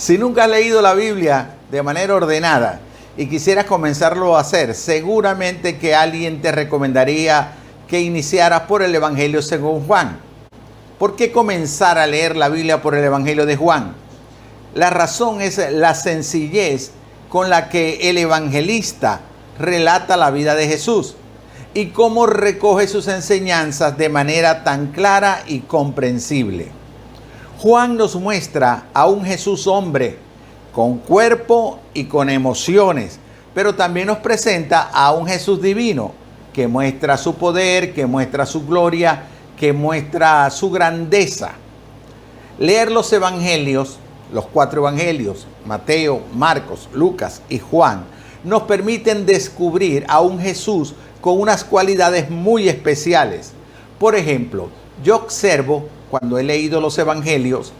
Si nunca has leído la Biblia de manera ordenada y quisieras comenzarlo a hacer, seguramente que alguien te recomendaría que iniciaras por el Evangelio según Juan. ¿Por qué comenzar a leer la Biblia por el Evangelio de Juan? La razón es la sencillez con la que el evangelista relata la vida de Jesús y cómo recoge sus enseñanzas de manera tan clara y comprensible. Juan nos muestra a un Jesús hombre, con cuerpo y con emociones, pero también nos presenta a un Jesús divino, que muestra su poder, que muestra su gloria, que muestra su grandeza. Leer los evangelios, los cuatro evangelios, Mateo, Marcos, Lucas y Juan, nos permiten descubrir a un Jesús con unas cualidades muy especiales. Por ejemplo, yo observo cuando he leído los evangelios,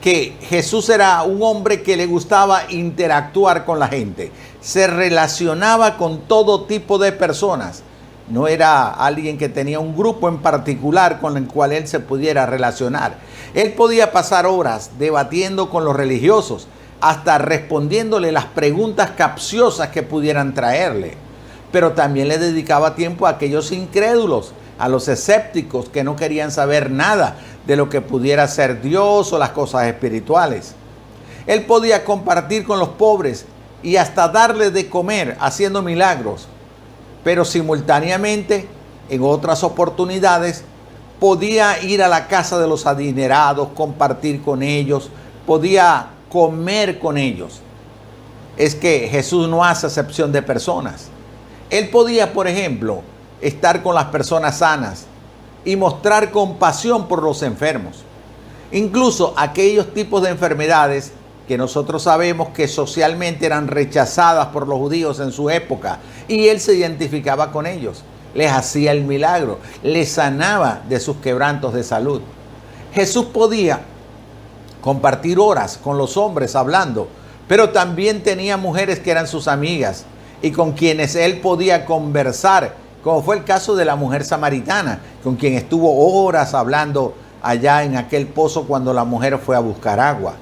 que Jesús era un hombre que le gustaba interactuar con la gente, se relacionaba con todo tipo de personas. No era alguien que tenía un grupo en particular con el cual él se pudiera relacionar. Él podía pasar horas debatiendo con los religiosos, hasta respondiéndole las preguntas capciosas que pudieran traerle. Pero también le dedicaba tiempo a aquellos incrédulos, a los escépticos que no querían saber nada de lo que pudiera ser Dios o las cosas espirituales. Él podía compartir con los pobres y hasta darle de comer haciendo milagros, pero simultáneamente en otras oportunidades podía ir a la casa de los adinerados, compartir con ellos, podía comer con ellos. Es que Jesús no hace excepción de personas. Él podía, por ejemplo, estar con las personas sanas, y mostrar compasión por los enfermos. Incluso aquellos tipos de enfermedades que nosotros sabemos que socialmente eran rechazadas por los judíos en su época y él se identificaba con ellos, les hacía el milagro, les sanaba de sus quebrantos de salud. Jesús podía compartir horas con los hombres hablando, pero también tenía mujeres que eran sus amigas y con quienes él podía conversar como fue el caso de la mujer samaritana, con quien estuvo horas hablando allá en aquel pozo cuando la mujer fue a buscar agua.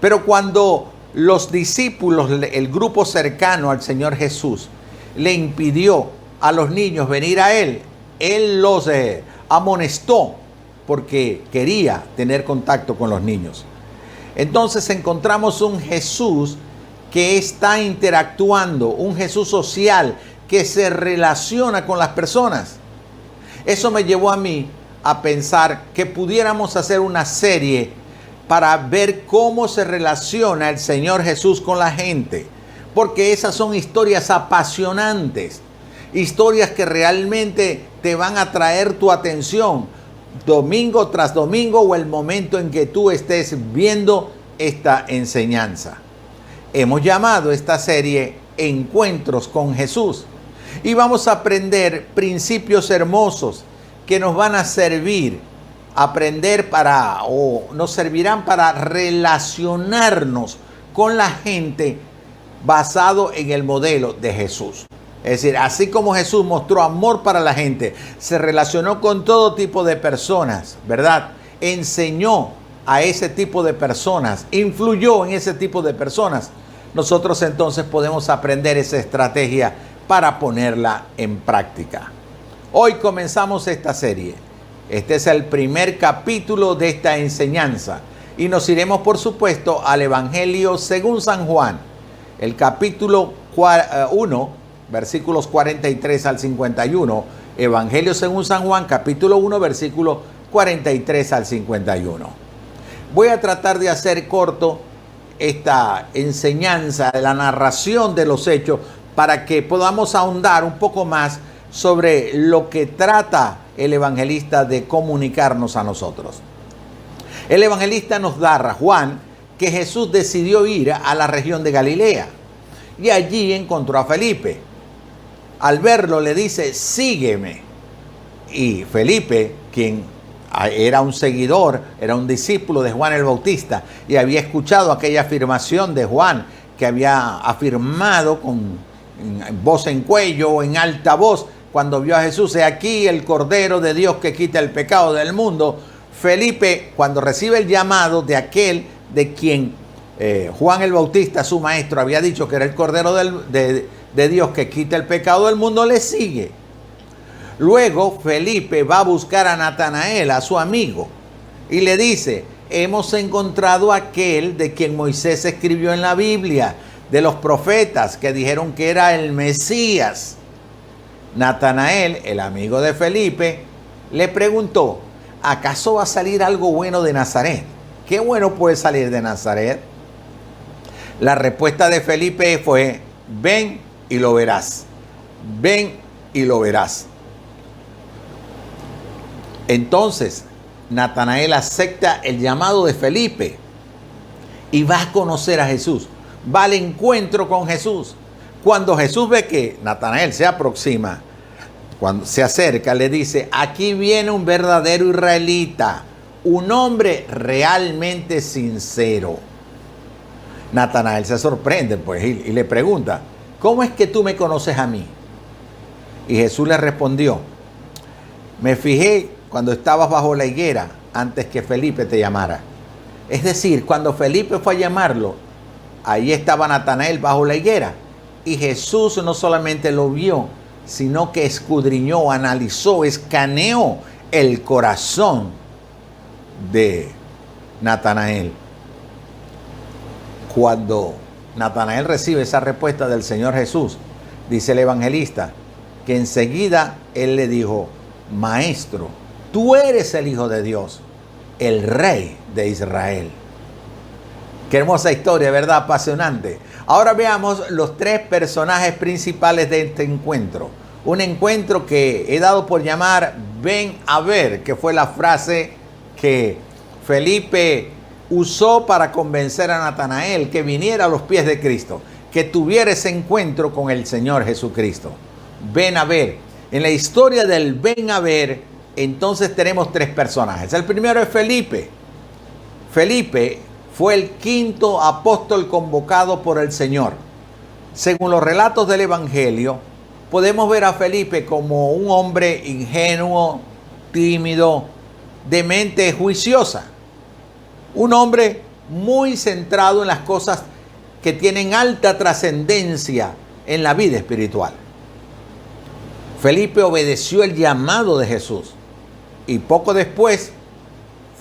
Pero cuando los discípulos, el grupo cercano al Señor Jesús, le impidió a los niños venir a Él, Él los eh, amonestó porque quería tener contacto con los niños. Entonces encontramos un Jesús que está interactuando, un Jesús social que se relaciona con las personas. Eso me llevó a mí a pensar que pudiéramos hacer una serie para ver cómo se relaciona el Señor Jesús con la gente. Porque esas son historias apasionantes, historias que realmente te van a traer tu atención domingo tras domingo o el momento en que tú estés viendo esta enseñanza. Hemos llamado esta serie Encuentros con Jesús y vamos a aprender principios hermosos que nos van a servir, aprender para, o nos servirán para relacionarnos con la gente basado en el modelo de Jesús. Es decir, así como Jesús mostró amor para la gente, se relacionó con todo tipo de personas, ¿verdad? Enseñó a ese tipo de personas, influyó en ese tipo de personas. Nosotros entonces podemos aprender esa estrategia para ponerla en práctica. Hoy comenzamos esta serie. Este es el primer capítulo de esta enseñanza y nos iremos por supuesto al Evangelio según San Juan, el capítulo 1, eh, versículos 43 al 51. Evangelio según San Juan, capítulo 1, versículo 43 al 51. Voy a tratar de hacer corto esta enseñanza, la narración de los hechos, para que podamos ahondar un poco más sobre lo que trata el evangelista de comunicarnos a nosotros. El evangelista nos da Juan que Jesús decidió ir a la región de Galilea y allí encontró a Felipe. Al verlo le dice, sígueme. Y Felipe, quien era un seguidor, era un discípulo de Juan el Bautista y había escuchado aquella afirmación de Juan que había afirmado con en voz en cuello o en alta voz cuando vio a Jesús, he aquí el Cordero de Dios que quita el pecado del mundo. Felipe, cuando recibe el llamado de aquel de quien eh, Juan el Bautista, su maestro, había dicho que era el Cordero de, de Dios que quita el pecado del mundo, le sigue. Luego Felipe va a buscar a Natanael, a su amigo, y le dice, hemos encontrado aquel de quien Moisés escribió en la Biblia, de los profetas que dijeron que era el Mesías. Natanael, el amigo de Felipe, le preguntó, ¿acaso va a salir algo bueno de Nazaret? ¿Qué bueno puede salir de Nazaret? La respuesta de Felipe fue, ven y lo verás. Ven y lo verás. Entonces, Natanael acepta el llamado de Felipe y va a conocer a Jesús. Va al encuentro con Jesús. Cuando Jesús ve que Natanael se aproxima, cuando se acerca, le dice, aquí viene un verdadero israelita, un hombre realmente sincero. Natanael se sorprende pues y, y le pregunta, ¿cómo es que tú me conoces a mí? Y Jesús le respondió, me fijé cuando estabas bajo la higuera antes que Felipe te llamara. Es decir, cuando Felipe fue a llamarlo, ahí estaba Natanael bajo la higuera. Y Jesús no solamente lo vio, sino que escudriñó, analizó, escaneó el corazón de Natanael. Cuando Natanael recibe esa respuesta del Señor Jesús, dice el evangelista, que enseguida él le dijo, maestro, Tú eres el Hijo de Dios, el Rey de Israel. Qué hermosa historia, ¿verdad? Apasionante. Ahora veamos los tres personajes principales de este encuentro. Un encuentro que he dado por llamar ven a ver, que fue la frase que Felipe usó para convencer a Natanael que viniera a los pies de Cristo, que tuviera ese encuentro con el Señor Jesucristo. Ven a ver. En la historia del ven a ver, entonces tenemos tres personajes. El primero es Felipe. Felipe fue el quinto apóstol convocado por el Señor. Según los relatos del Evangelio, podemos ver a Felipe como un hombre ingenuo, tímido, de mente juiciosa. Un hombre muy centrado en las cosas que tienen alta trascendencia en la vida espiritual. Felipe obedeció el llamado de Jesús y poco después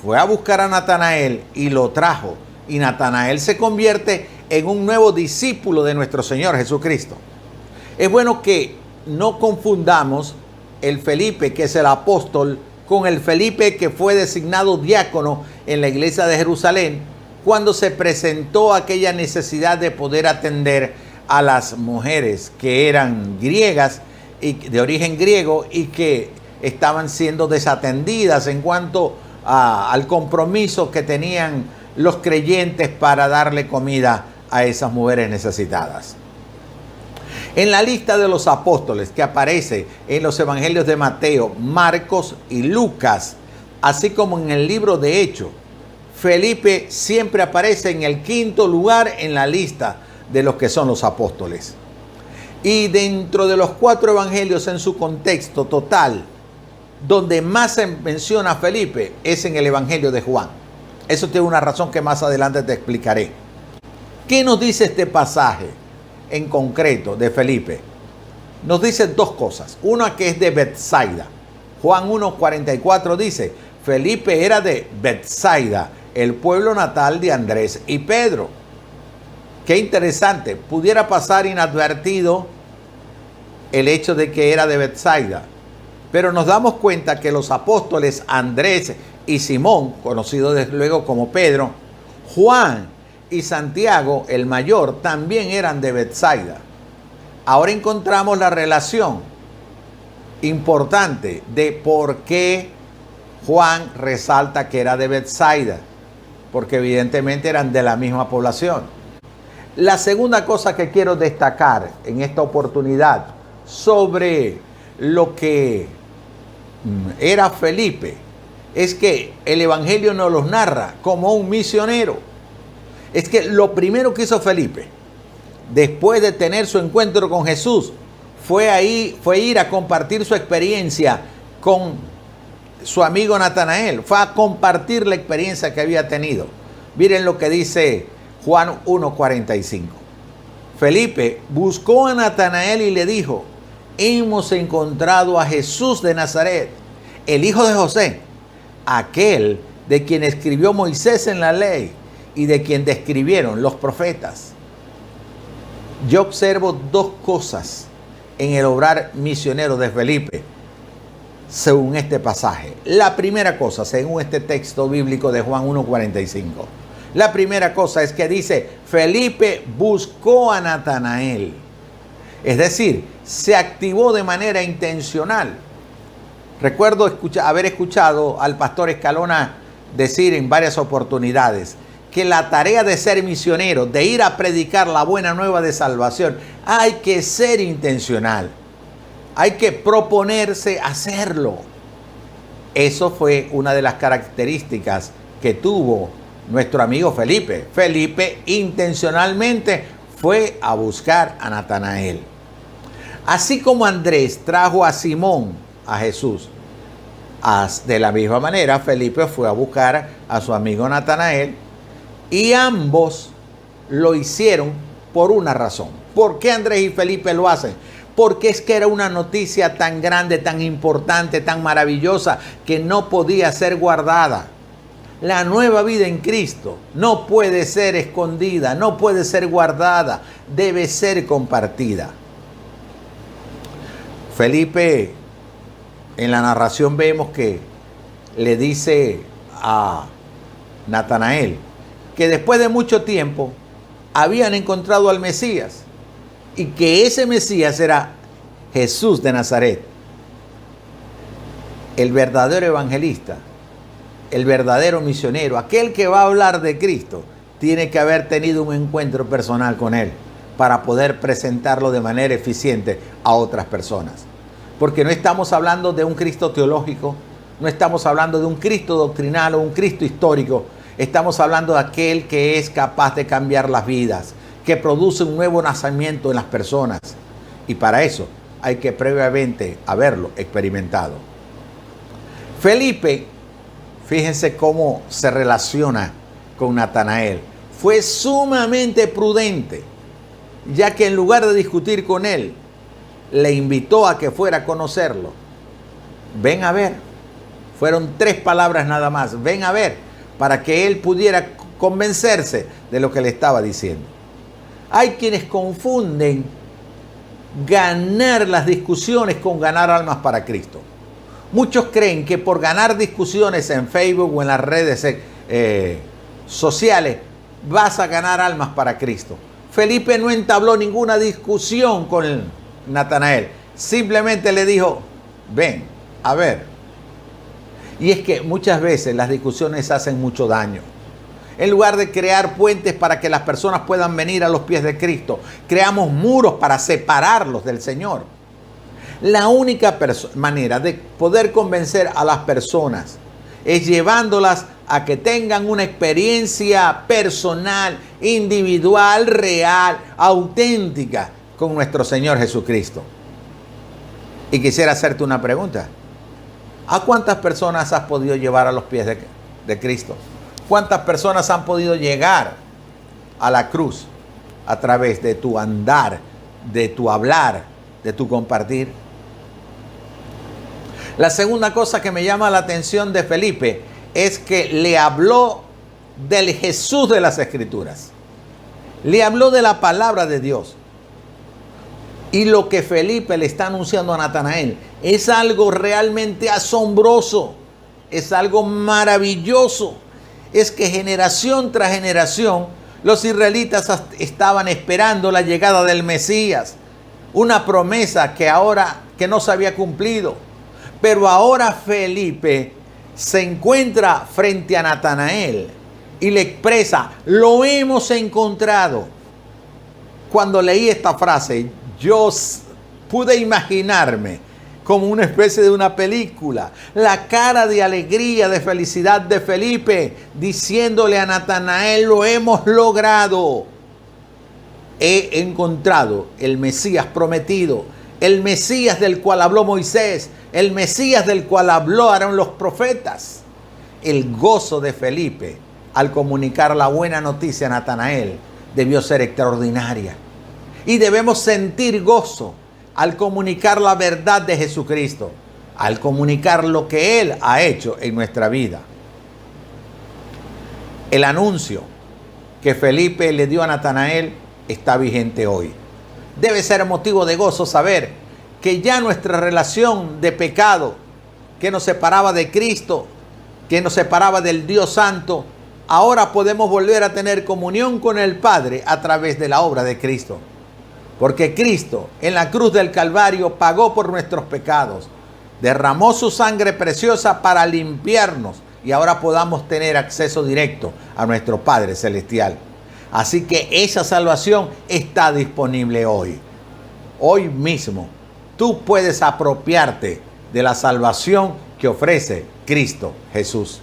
fue a buscar a Natanael y lo trajo. Y Natanael se convierte en un nuevo discípulo de nuestro Señor Jesucristo. Es bueno que no confundamos el Felipe, que es el apóstol, con el Felipe que fue designado diácono en la iglesia de Jerusalén, cuando se presentó aquella necesidad de poder atender a las mujeres que eran griegas y de origen griego y que estaban siendo desatendidas en cuanto al compromiso que tenían los creyentes para darle comida a esas mujeres necesitadas. En la lista de los apóstoles que aparece en los evangelios de Mateo, Marcos y Lucas, así como en el libro de Hechos, Felipe siempre aparece en el quinto lugar en la lista de los que son los apóstoles. Y dentro de los cuatro evangelios en su contexto total, donde más se menciona a Felipe es en el Evangelio de Juan. Eso tiene una razón que más adelante te explicaré. ¿Qué nos dice este pasaje en concreto de Felipe? Nos dice dos cosas. Una que es de Bethsaida. Juan 1.44 dice, Felipe era de Bethsaida, el pueblo natal de Andrés y Pedro. Qué interesante, pudiera pasar inadvertido el hecho de que era de Bethsaida, pero nos damos cuenta que los apóstoles Andrés y Simón, conocidos desde luego como Pedro, Juan y Santiago, el mayor, también eran de Bethsaida. Ahora encontramos la relación importante de por qué Juan resalta que era de Bethsaida, porque evidentemente eran de la misma población. La segunda cosa que quiero destacar en esta oportunidad sobre lo que era Felipe es que el Evangelio nos los narra como un misionero. Es que lo primero que hizo Felipe, después de tener su encuentro con Jesús, fue ahí, fue ir a compartir su experiencia con su amigo Natanael, fue a compartir la experiencia que había tenido. Miren lo que dice Juan 1.45. Felipe buscó a Natanael y le dijo, hemos encontrado a Jesús de Nazaret, el hijo de José, aquel de quien escribió Moisés en la ley y de quien describieron los profetas. Yo observo dos cosas en el obrar misionero de Felipe, según este pasaje. La primera cosa, según este texto bíblico de Juan 1.45. La primera cosa es que dice, Felipe buscó a Natanael. Es decir, se activó de manera intencional. Recuerdo haber escuchado al pastor Escalona decir en varias oportunidades que la tarea de ser misionero, de ir a predicar la buena nueva de salvación, hay que ser intencional. Hay que proponerse hacerlo. Eso fue una de las características que tuvo nuestro amigo Felipe. Felipe intencionalmente fue a buscar a Natanael. Así como Andrés trajo a Simón a Jesús, de la misma manera Felipe fue a buscar a su amigo Natanael y ambos lo hicieron por una razón. ¿Por qué Andrés y Felipe lo hacen? Porque es que era una noticia tan grande, tan importante, tan maravillosa, que no podía ser guardada. La nueva vida en Cristo no puede ser escondida, no puede ser guardada, debe ser compartida. Felipe, en la narración vemos que le dice a Natanael, que después de mucho tiempo habían encontrado al Mesías y que ese Mesías era Jesús de Nazaret, el verdadero evangelista, el verdadero misionero, aquel que va a hablar de Cristo, tiene que haber tenido un encuentro personal con Él para poder presentarlo de manera eficiente a otras personas. Porque no estamos hablando de un Cristo teológico, no estamos hablando de un Cristo doctrinal o un Cristo histórico, Estamos hablando de aquel que es capaz de cambiar las vidas, que produce un nuevo nacimiento en las personas. Y para eso hay que previamente haberlo experimentado. Felipe, fíjense cómo se relaciona con Natanael. Fue sumamente prudente, ya que en lugar de discutir con él, le invitó a que fuera a conocerlo. Ven a ver. Fueron tres palabras nada más. Ven a ver para que él pudiera convencerse de lo que le estaba diciendo. Hay quienes confunden ganar las discusiones con ganar almas para Cristo. Muchos creen que por ganar discusiones en Facebook o en las redes eh, sociales vas a ganar almas para Cristo. Felipe no entabló ninguna discusión con Natanael. Simplemente le dijo, ven, a ver, y es que muchas veces las discusiones hacen mucho daño. En lugar de crear puentes para que las personas puedan venir a los pies de Cristo, creamos muros para separarlos del Señor. La única manera de poder convencer a las personas es llevándolas a que tengan una experiencia personal, individual, real, auténtica con nuestro Señor Jesucristo. Y quisiera hacerte una pregunta. ¿A cuántas personas has podido llevar a los pies de, Cristo? ¿Cuántas personas han podido llegar a la cruz a través de tu andar, de tu hablar, de tu compartir? La segunda cosa que me llama la atención de Felipe es que le habló del Jesús de las Escrituras. Le habló de la palabra de Dios. Y lo que Felipe le está anunciando a Natanael es algo realmente asombroso, es algo maravilloso. Es que generación tras generación los israelitas estaban esperando la llegada del Mesías, una promesa que ahora que no se había cumplido. Pero ahora Felipe se encuentra frente a Natanael y le expresa, lo hemos encontrado. Cuando leí esta frase, yo pude imaginarme como una especie de una película, la cara de alegría, de felicidad de Felipe, diciéndole a Natanael, lo hemos logrado. He encontrado el Mesías prometido, el Mesías del cual habló Moisés, el Mesías del cual hablaron los profetas. El gozo de Felipe al comunicar la buena noticia a Natanael debió ser extraordinaria. Y debemos sentir gozo al comunicar la verdad de Jesucristo, al comunicar lo que Él ha hecho en nuestra vida. El anuncio que Felipe le dio a Natanael está vigente hoy. Debe ser motivo de gozo saber que ya nuestra relación de pecado que nos separaba de Cristo, que nos separaba del Dios Santo, ahora podemos volver a tener comunión con el Padre a través de la obra de Cristo. Porque Cristo en la cruz del Calvario pagó por nuestros pecados, derramó su sangre preciosa para limpiarnos y ahora podamos tener acceso directo a nuestro Padre Celestial. Así que esa salvación está disponible hoy. Hoy mismo tú puedes apropiarte de la salvación que ofrece Cristo Jesús.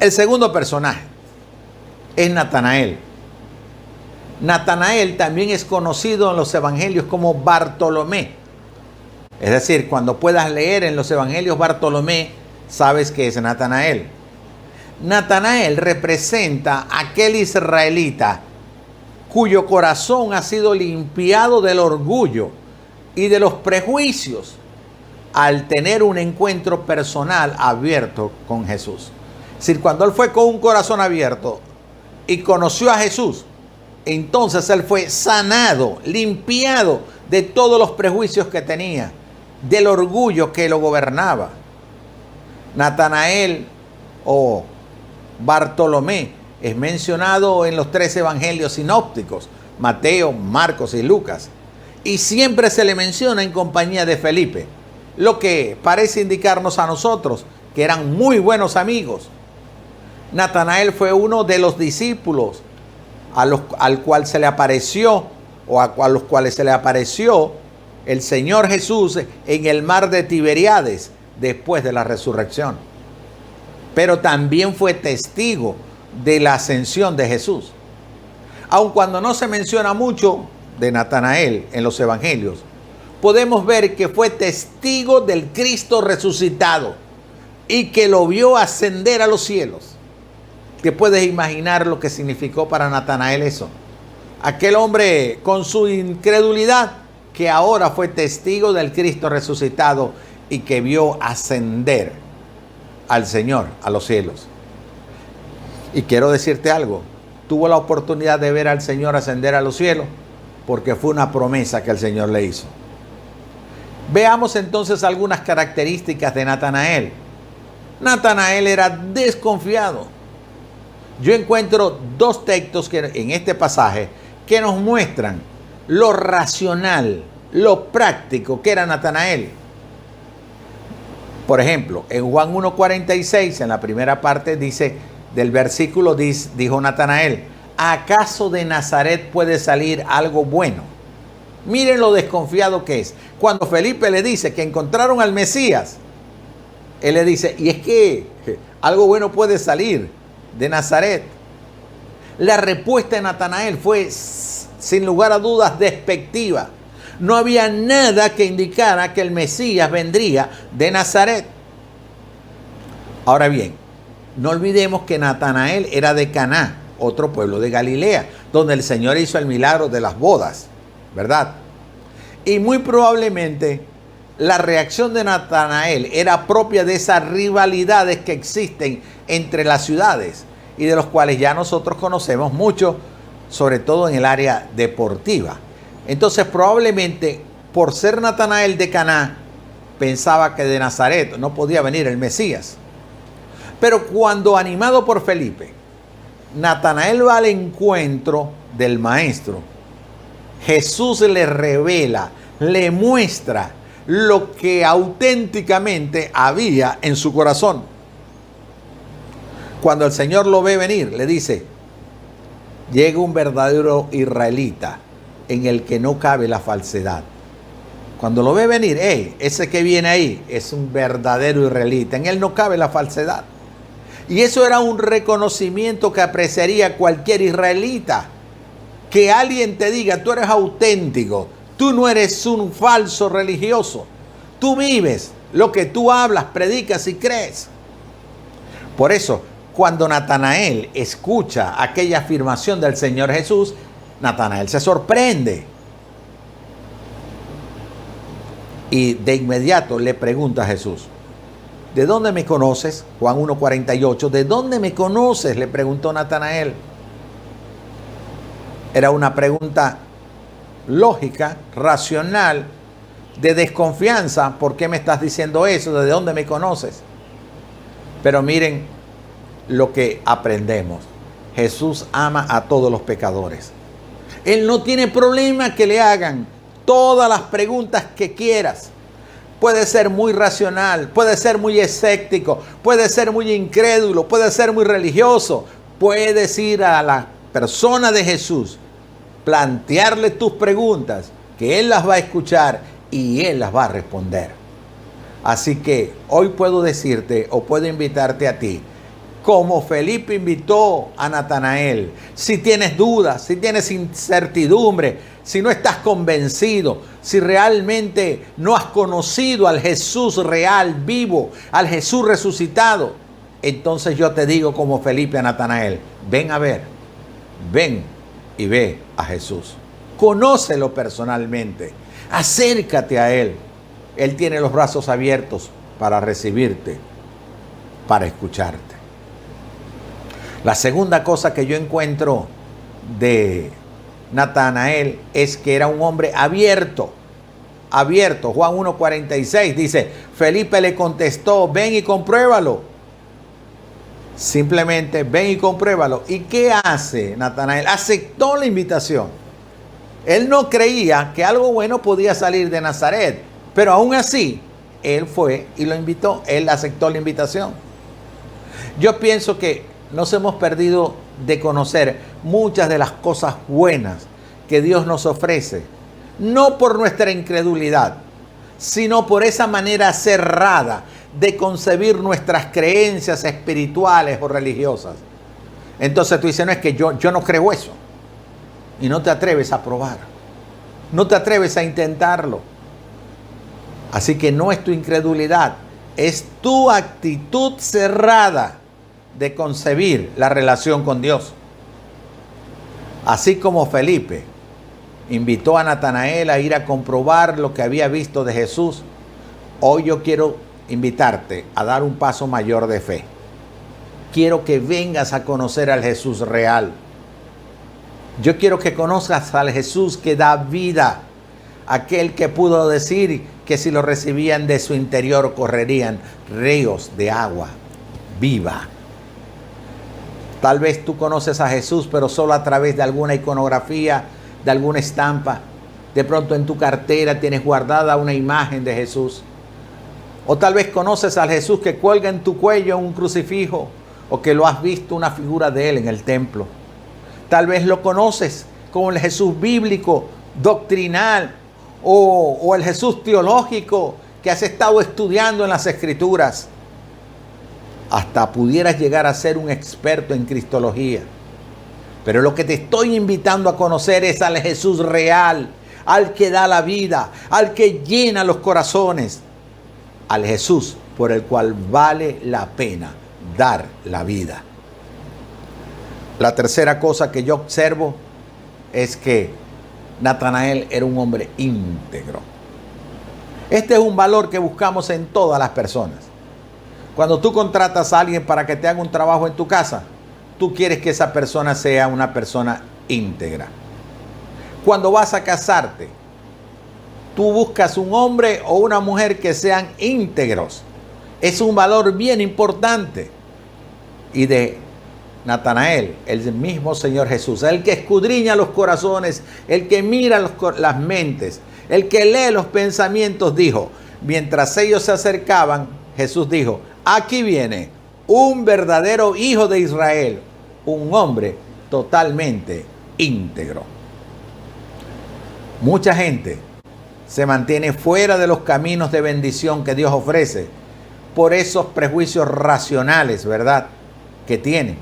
El segundo personaje es Natanael. Natanael también es conocido en los evangelios como Bartolomé. Es decir, cuando puedas leer en los evangelios Bartolomé, sabes que es Natanael. Natanael representa aquel israelita cuyo corazón ha sido limpiado del orgullo y de los prejuicios al tener un encuentro personal abierto con Jesús. Es decir, cuando él fue con un corazón abierto y conoció a Jesús, entonces él fue sanado, limpiado de todos los prejuicios que tenía, del orgullo que lo gobernaba. Natanael o Bartolomé es mencionado en los tres evangelios sinópticos, Mateo, Marcos y Lucas, y siempre se le menciona en compañía de Felipe, lo que parece indicarnos a nosotros que eran muy buenos amigos. Natanael fue uno de los discípulos al cual se le apareció o a, a los cuales se le apareció el Señor Jesús en el mar de Tiberiades después de la resurrección. Pero también fue testigo de la ascensión de Jesús. Aun cuando no se menciona mucho de Natanael en los evangelios, podemos ver que fue testigo del Cristo resucitado y que lo vio ascender a los cielos. ¿Te puedes imaginar lo que significó para Natanael eso? Aquel hombre con su incredulidad que ahora fue testigo del Cristo resucitado y que vio ascender al Señor a los cielos. Y quiero decirte algo, tuvo la oportunidad de ver al Señor ascender a los cielos porque fue una promesa que el Señor le hizo. Veamos entonces algunas características de Natanael. Natanael era desconfiado. Yo encuentro dos textos que, en este pasaje que nos muestran lo racional, lo práctico que era Natanael. Por ejemplo, en Juan 1.46, en la primera parte dice, del versículo dijo Natanael, ¿acaso de Nazaret puede salir algo bueno? Miren lo desconfiado que es. Cuando Felipe le dice que encontraron al Mesías, él le dice, y es que algo bueno puede salir de Nazaret. La respuesta de Natanael fue, sin lugar a dudas, despectiva no había nada que indicara que el Mesías vendría de Nazaret. Ahora bien, no olvidemos que Natanael era de Caná, otro pueblo de Galilea, donde el Señor hizo el milagro de las bodas, ¿verdad? Y muy probablemente la reacción de Natanael era propia de esas rivalidades que existen entre las ciudades y de los cuales ya nosotros conocemos mucho, sobre todo en el área deportiva. Entonces probablemente por ser Natanael de Caná, pensaba que de Nazaret no podía venir el Mesías. Pero cuando animado por Felipe, Natanael va al encuentro del maestro, Jesús le revela, le muestra lo que auténticamente había en su corazón. Cuando el Señor lo ve venir, le dice, llega un verdadero israelita en el que no cabe la falsedad. Cuando lo ve venir, ese que viene ahí es un verdadero israelita, en él no cabe la falsedad. Y eso era un reconocimiento que apreciaría cualquier israelita. Que alguien te diga, tú eres auténtico, tú no eres un falso religioso, tú vives lo que tú hablas, predicas y crees. Por eso, Cuando Natanael escucha aquella afirmación del Señor Jesús, Natanael se sorprende. Y de inmediato le pregunta a Jesús, ¿de dónde me conoces? Juan 1.48, ¿de dónde me conoces? Le preguntó Natanael. Era una pregunta lógica, racional, de desconfianza. ¿Por qué me estás diciendo eso? ¿De dónde me conoces? Pero miren lo que aprendemos. Jesús ama a todos los pecadores. Él no tiene problema que le hagan todas las preguntas que quieras. Puede ser muy racional, puede ser muy escéptico, puede ser muy incrédulo, puede ser muy religioso. Puedes ir a la persona de Jesús, plantearle tus preguntas, que Él las va a escuchar y Él las va a responder. Así que hoy puedo decirte o puedo invitarte a ti, como Felipe invitó a Natanael, si tienes dudas, si tienes incertidumbre, si no estás convencido, si realmente no has conocido al Jesús real, vivo, al Jesús resucitado, entonces yo te digo como Felipe a Natanael, ven a ver, ven y ve a Jesús. Conócelo personalmente, acércate a Él. Él tiene los brazos abiertos para recibirte, para escucharte. La segunda cosa que yo encuentro de Natanael es que era un hombre abierto. Abierto. Juan 1.46 dice, Felipe le contestó, ven y compruébalo. Simplemente ven y compruébalo. ¿Y qué hace Natanael? Aceptó la invitación. Él no creía que algo bueno podía salir de Nazaret, pero aún así, él fue y lo invitó. Él aceptó la invitación. Yo pienso que nos hemos perdido de conocer muchas de las cosas buenas que Dios nos ofrece, no por nuestra incredulidad, sino por esa manera cerrada de concebir nuestras creencias espirituales o religiosas. Entonces tú dices, no es que yo, yo no creo eso. Y no te atreves a probar. No te atreves a intentarlo. Así que no es tu incredulidad, es tu actitud cerrada de concebir la relación con Dios. Así como Felipe invitó a Natanael a ir a comprobar lo que había visto de Jesús, hoy yo quiero invitarte a dar un paso mayor de fe. Quiero que vengas a conocer al Jesús real. Yo quiero que conozcas al Jesús que da vida, aquel que pudo decir que si lo recibían de su interior correrían ríos de agua viva. Tal vez tú conoces a Jesús, pero solo a través de alguna iconografía, de alguna estampa. De pronto en tu cartera tienes guardada una imagen de Jesús. O tal vez conoces al Jesús que cuelga en tu cuello un crucifijo o que lo has visto una figura de él en el templo. Tal vez lo conoces como el Jesús bíblico, doctrinal o, o el Jesús teológico que has estado estudiando en las escrituras hasta pudieras llegar a ser un experto en cristología. Pero lo que te estoy invitando a conocer es al Jesús real, al que da la vida, al que llena los corazones, al Jesús por el cual vale la pena dar la vida. La tercera cosa que yo observo es que Natanael era un hombre íntegro. Este es un valor que buscamos en todas las personas. Cuando tú contratas a alguien para que te haga un trabajo en tu casa, tú quieres que esa persona sea una persona íntegra. Cuando vas a casarte, tú buscas un hombre o una mujer que sean íntegros. Es un valor bien importante. Y de Natanael, el mismo Señor Jesús, el que escudriña los corazones, el que mira las mentes, el que lee los pensamientos, dijo, mientras ellos se acercaban, Jesús dijo, Aquí viene un verdadero hijo de Israel, un hombre totalmente íntegro. Mucha gente se mantiene fuera de los caminos de bendición que Dios ofrece por esos prejuicios racionales, ¿verdad? Que tienen.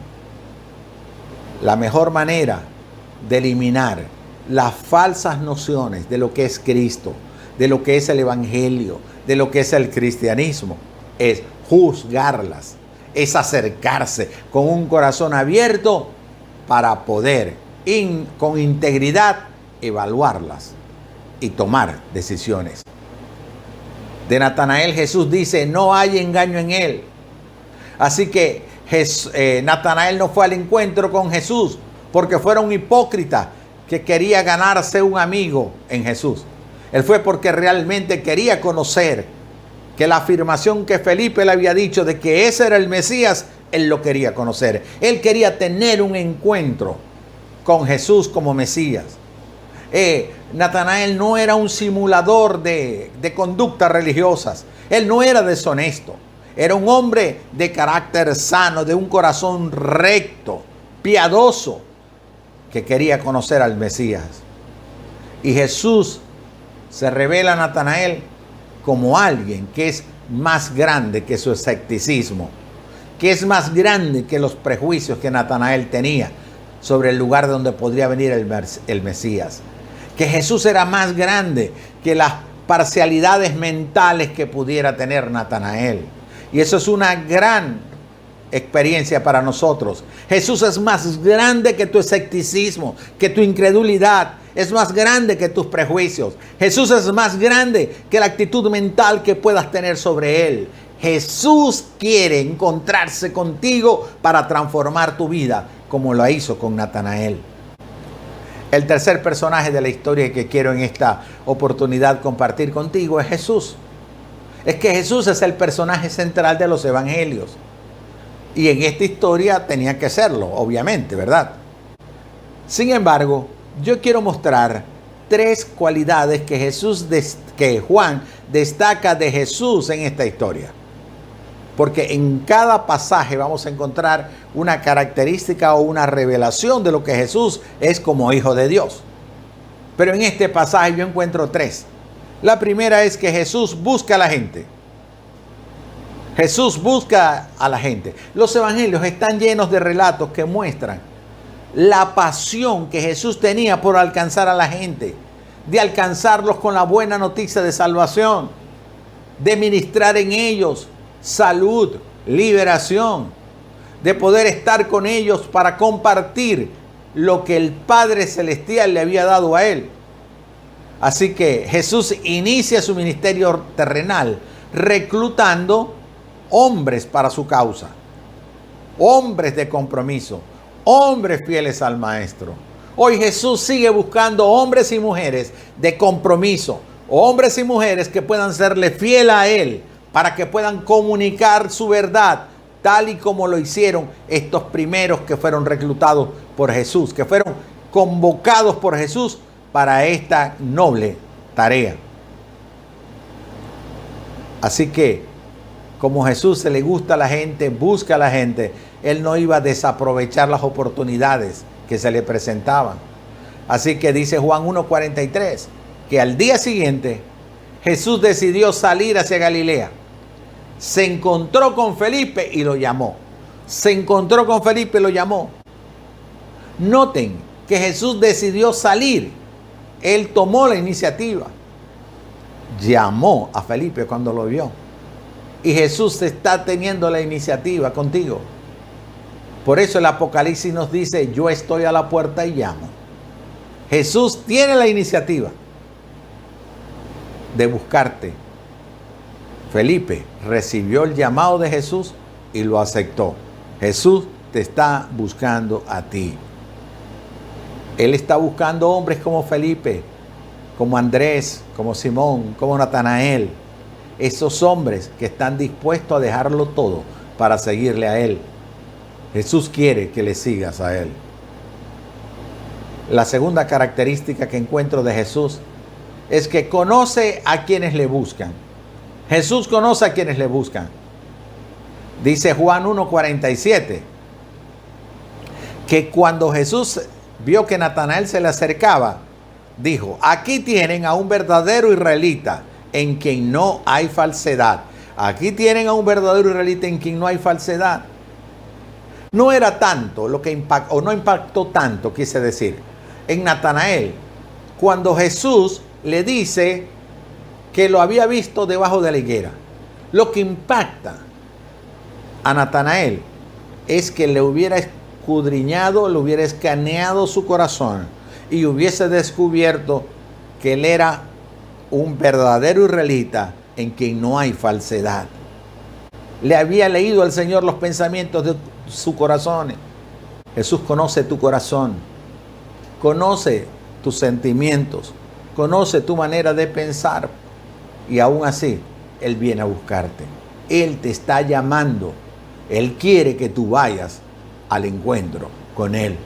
La mejor manera de eliminar las falsas nociones de lo que es Cristo, de lo que es el Evangelio, de lo que es el cristianismo, es juzgarlas, es acercarse con un corazón abierto para poder con integridad evaluarlas y tomar decisiones. De Natanael Jesús dice, no hay engaño en él. Así que eh, Natanael no fue al encuentro con Jesús porque fuera un hipócrita que quería ganarse un amigo en Jesús. Él fue porque realmente quería conocer que la afirmación que Felipe le había dicho de que ese era el Mesías, él lo quería conocer. Él quería tener un encuentro con Jesús como Mesías. Eh, Natanael no era un simulador de, de conductas religiosas. Él no era deshonesto. Era un hombre de carácter sano, de un corazón recto, piadoso, que quería conocer al Mesías. Y Jesús se revela a Natanael como alguien que es más grande que su escepticismo, que es más grande que los prejuicios que Natanael tenía sobre el lugar donde podría venir el, el Mesías, que Jesús era más grande que las parcialidades mentales que pudiera tener Natanael. Y eso es una gran experiencia para nosotros. Jesús es más grande que tu escepticismo, que tu incredulidad, es más grande que tus prejuicios. Jesús es más grande que la actitud mental que puedas tener sobre Él. Jesús quiere encontrarse contigo para transformar tu vida, como lo hizo con Natanael. El tercer personaje de la historia que quiero en esta oportunidad compartir contigo es Jesús. Es que Jesús es el personaje central de los evangelios. Y en esta historia tenía que serlo, obviamente, ¿verdad? Sin embargo, yo quiero mostrar tres cualidades que Jesús que Juan destaca de Jesús en esta historia. Porque en cada pasaje vamos a encontrar una característica o una revelación de lo que Jesús es como hijo de Dios. Pero en este pasaje yo encuentro tres. La primera es que Jesús busca a la gente. Jesús busca a la gente. Los evangelios están llenos de relatos que muestran la pasión que Jesús tenía por alcanzar a la gente, de alcanzarlos con la buena noticia de salvación, de ministrar en ellos salud, liberación, de poder estar con ellos para compartir lo que el Padre Celestial le había dado a él. Así que Jesús inicia su ministerio terrenal reclutando hombres para su causa, hombres de compromiso, hombres fieles al Maestro. Hoy Jesús sigue buscando hombres y mujeres de compromiso, hombres y mujeres que puedan serle fiel a Él, para que puedan comunicar su verdad, tal y como lo hicieron estos primeros que fueron reclutados por Jesús, que fueron convocados por Jesús para esta noble tarea. Así que, como Jesús se le gusta a la gente, busca a la gente, él no iba a desaprovechar las oportunidades que se le presentaban. Así que dice Juan 1.43, que al día siguiente Jesús decidió salir hacia Galilea. Se encontró con Felipe y lo llamó. Se encontró con Felipe y lo llamó. Noten que Jesús decidió salir. Él tomó la iniciativa. Llamó a Felipe cuando lo vio. Y Jesús está teniendo la iniciativa contigo. Por eso el Apocalipsis nos dice, yo estoy a la puerta y llamo. Jesús tiene la iniciativa de buscarte. Felipe recibió el llamado de Jesús y lo aceptó. Jesús te está buscando a ti. Él está buscando hombres como Felipe, como Andrés, como Simón, como Natanael. Esos hombres que están dispuestos a dejarlo todo para seguirle a Él. Jesús quiere que le sigas a Él. La segunda característica que encuentro de Jesús es que conoce a quienes le buscan. Jesús conoce a quienes le buscan. Dice Juan 1.47 que cuando Jesús vio que Natanael se le acercaba, dijo, aquí tienen a un verdadero israelita en quien no hay falsedad. Aquí tienen a un verdadero israelita en quien no hay falsedad no era tanto lo que impactó, o no impactó tanto, quise decir, en Natanael, cuando Jesús le dice que lo había visto debajo de la higuera. Lo que impacta a Natanael es que le hubiera escudriñado, le hubiera escaneado su corazón y hubiese descubierto que él era un verdadero israelita en quien no hay falsedad. Le había leído al Señor los pensamientos de su corazón. Jesús conoce tu corazón, conoce tus sentimientos, conoce tu manera de pensar y aún así Él viene a buscarte. Él te está llamando. Él quiere que tú vayas al encuentro con Él.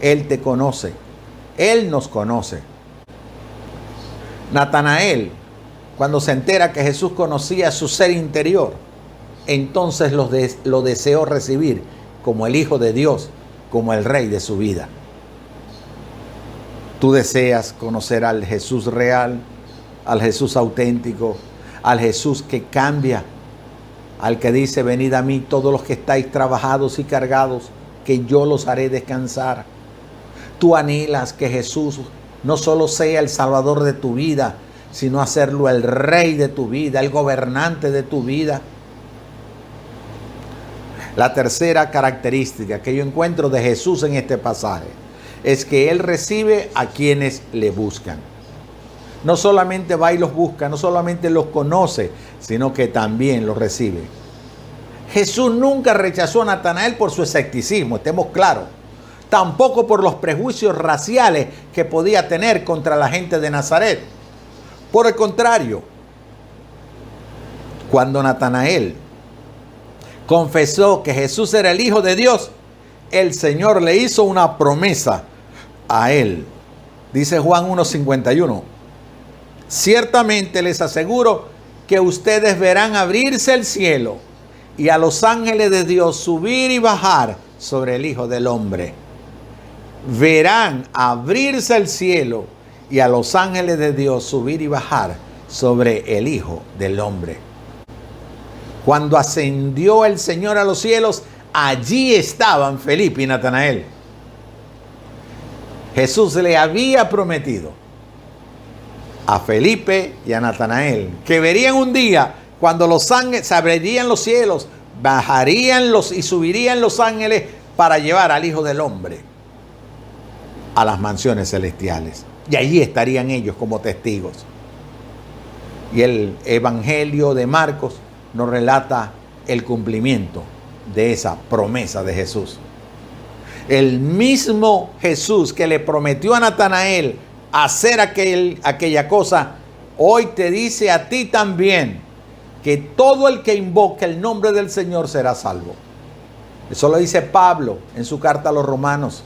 Él te conoce. Él nos conoce. Natanael, cuando se entera que Jesús conocía su ser interior, entonces lo, lo deseó recibir como el Hijo de Dios, como el Rey de su vida. Tú deseas conocer al Jesús real, al Jesús auténtico, al Jesús que cambia, al que dice, venid a mí todos los que estáis trabajados y cargados, que yo los haré descansar. Tú anhelas que Jesús no solo sea el Salvador de tu vida, sino hacerlo el Rey de tu vida, el gobernante de tu vida. La tercera característica que yo encuentro de Jesús en este pasaje es que Él recibe a quienes le buscan. No solamente va y los busca, no solamente los conoce, sino que también los recibe. Jesús nunca rechazó a Natanael por su escepticismo, estemos claros tampoco por los prejuicios raciales que podía tener contra la gente de Nazaret. Por el contrario, cuando Natanael confesó que Jesús era el Hijo de Dios, el Señor le hizo una promesa a él. Dice Juan 1.51. Ciertamente les aseguro que ustedes verán abrirse el cielo y a los ángeles de Dios subir y bajar sobre el Hijo del Hombre verán abrirse el cielo y a los ángeles de Dios subir y bajar sobre el Hijo del Hombre. Cuando ascendió el Señor a los cielos, allí estaban Felipe y Natanael. Jesús le había prometido a Felipe y a Natanael que verían un día cuando los ángeles abrirían los cielos, bajarían los y subirían los ángeles para llevar al Hijo del Hombre a las mansiones celestiales. Y allí estarían ellos como testigos. Y el Evangelio de Marcos nos relata el cumplimiento de esa promesa de Jesús. El mismo Jesús que le prometió a Natanael hacer aquel, aquella cosa, hoy te dice a ti también que todo el que invoque el nombre del Señor será salvo. Eso lo dice Pablo en su carta a los romanos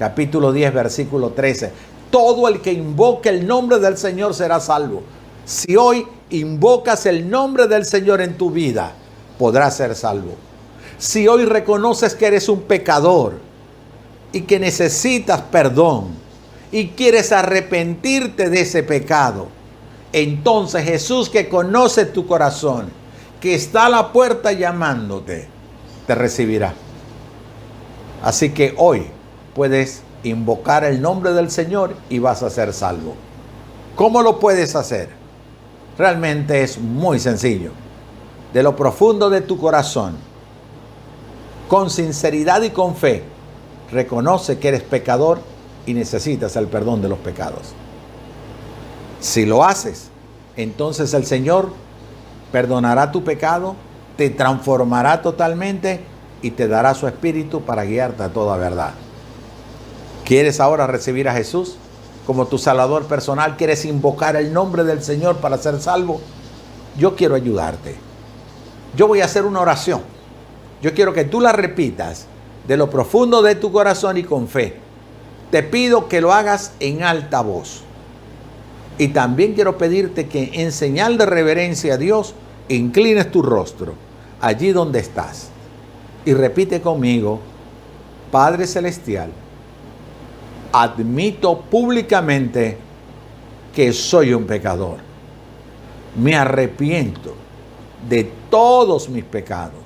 capítulo 10, versículo 13. Todo el que invoque el nombre del Señor será salvo. Si hoy invocas el nombre del Señor en tu vida, podrás ser salvo. Si hoy reconoces que eres un pecador y que necesitas perdón y quieres arrepentirte de ese pecado, entonces Jesús que conoce tu corazón, que está a la puerta llamándote, te recibirá. Así que hoy puedes invocar el nombre del Señor y vas a ser salvo. ¿Cómo lo puedes hacer? Realmente es muy sencillo. De lo profundo de tu corazón, con sinceridad y con fe, reconoce que eres pecador y necesitas el perdón de los pecados. Si lo haces, entonces el Señor perdonará tu pecado, te transformará totalmente y te dará su espíritu para guiarte a toda verdad. ¿Quieres ahora recibir a Jesús como tu Salvador personal? ¿Quieres invocar el nombre del Señor para ser salvo? Yo quiero ayudarte. Yo voy a hacer una oración. Yo quiero que tú la repitas de lo profundo de tu corazón y con fe. Te pido que lo hagas en alta voz. Y también quiero pedirte que en señal de reverencia a Dios, inclines tu rostro allí donde estás. Y repite conmigo, Padre Celestial, admito públicamente que soy un pecador. Me arrepiento de todos mis pecados.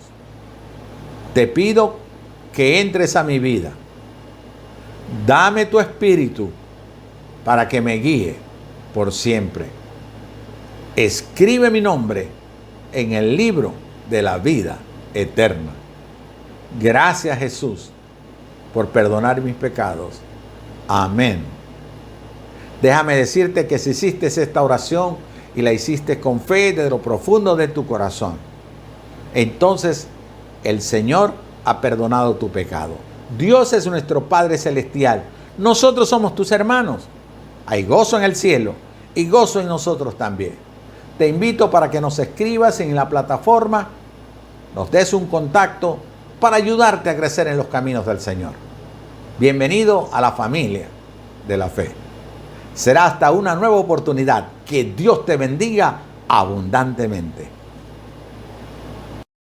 Te pido que entres a mi vida. Dame tu espíritu para que me guíe por siempre. Escribe mi nombre en el libro de la vida eterna. Gracias Jesús por perdonar mis pecados. Amén. Déjame decirte que si hiciste esta oración y la hiciste con fe desde lo profundo de tu corazón, entonces el Señor ha perdonado tu pecado. Dios es nuestro Padre Celestial. Nosotros somos tus hermanos. Hay gozo en el cielo y gozo en nosotros también. Te invito para que nos escribas en la plataforma, nos des un contacto para ayudarte a crecer en los caminos del Señor. Bienvenido a la familia de la fe. Será hasta una nueva oportunidad. Que Dios te bendiga abundantemente.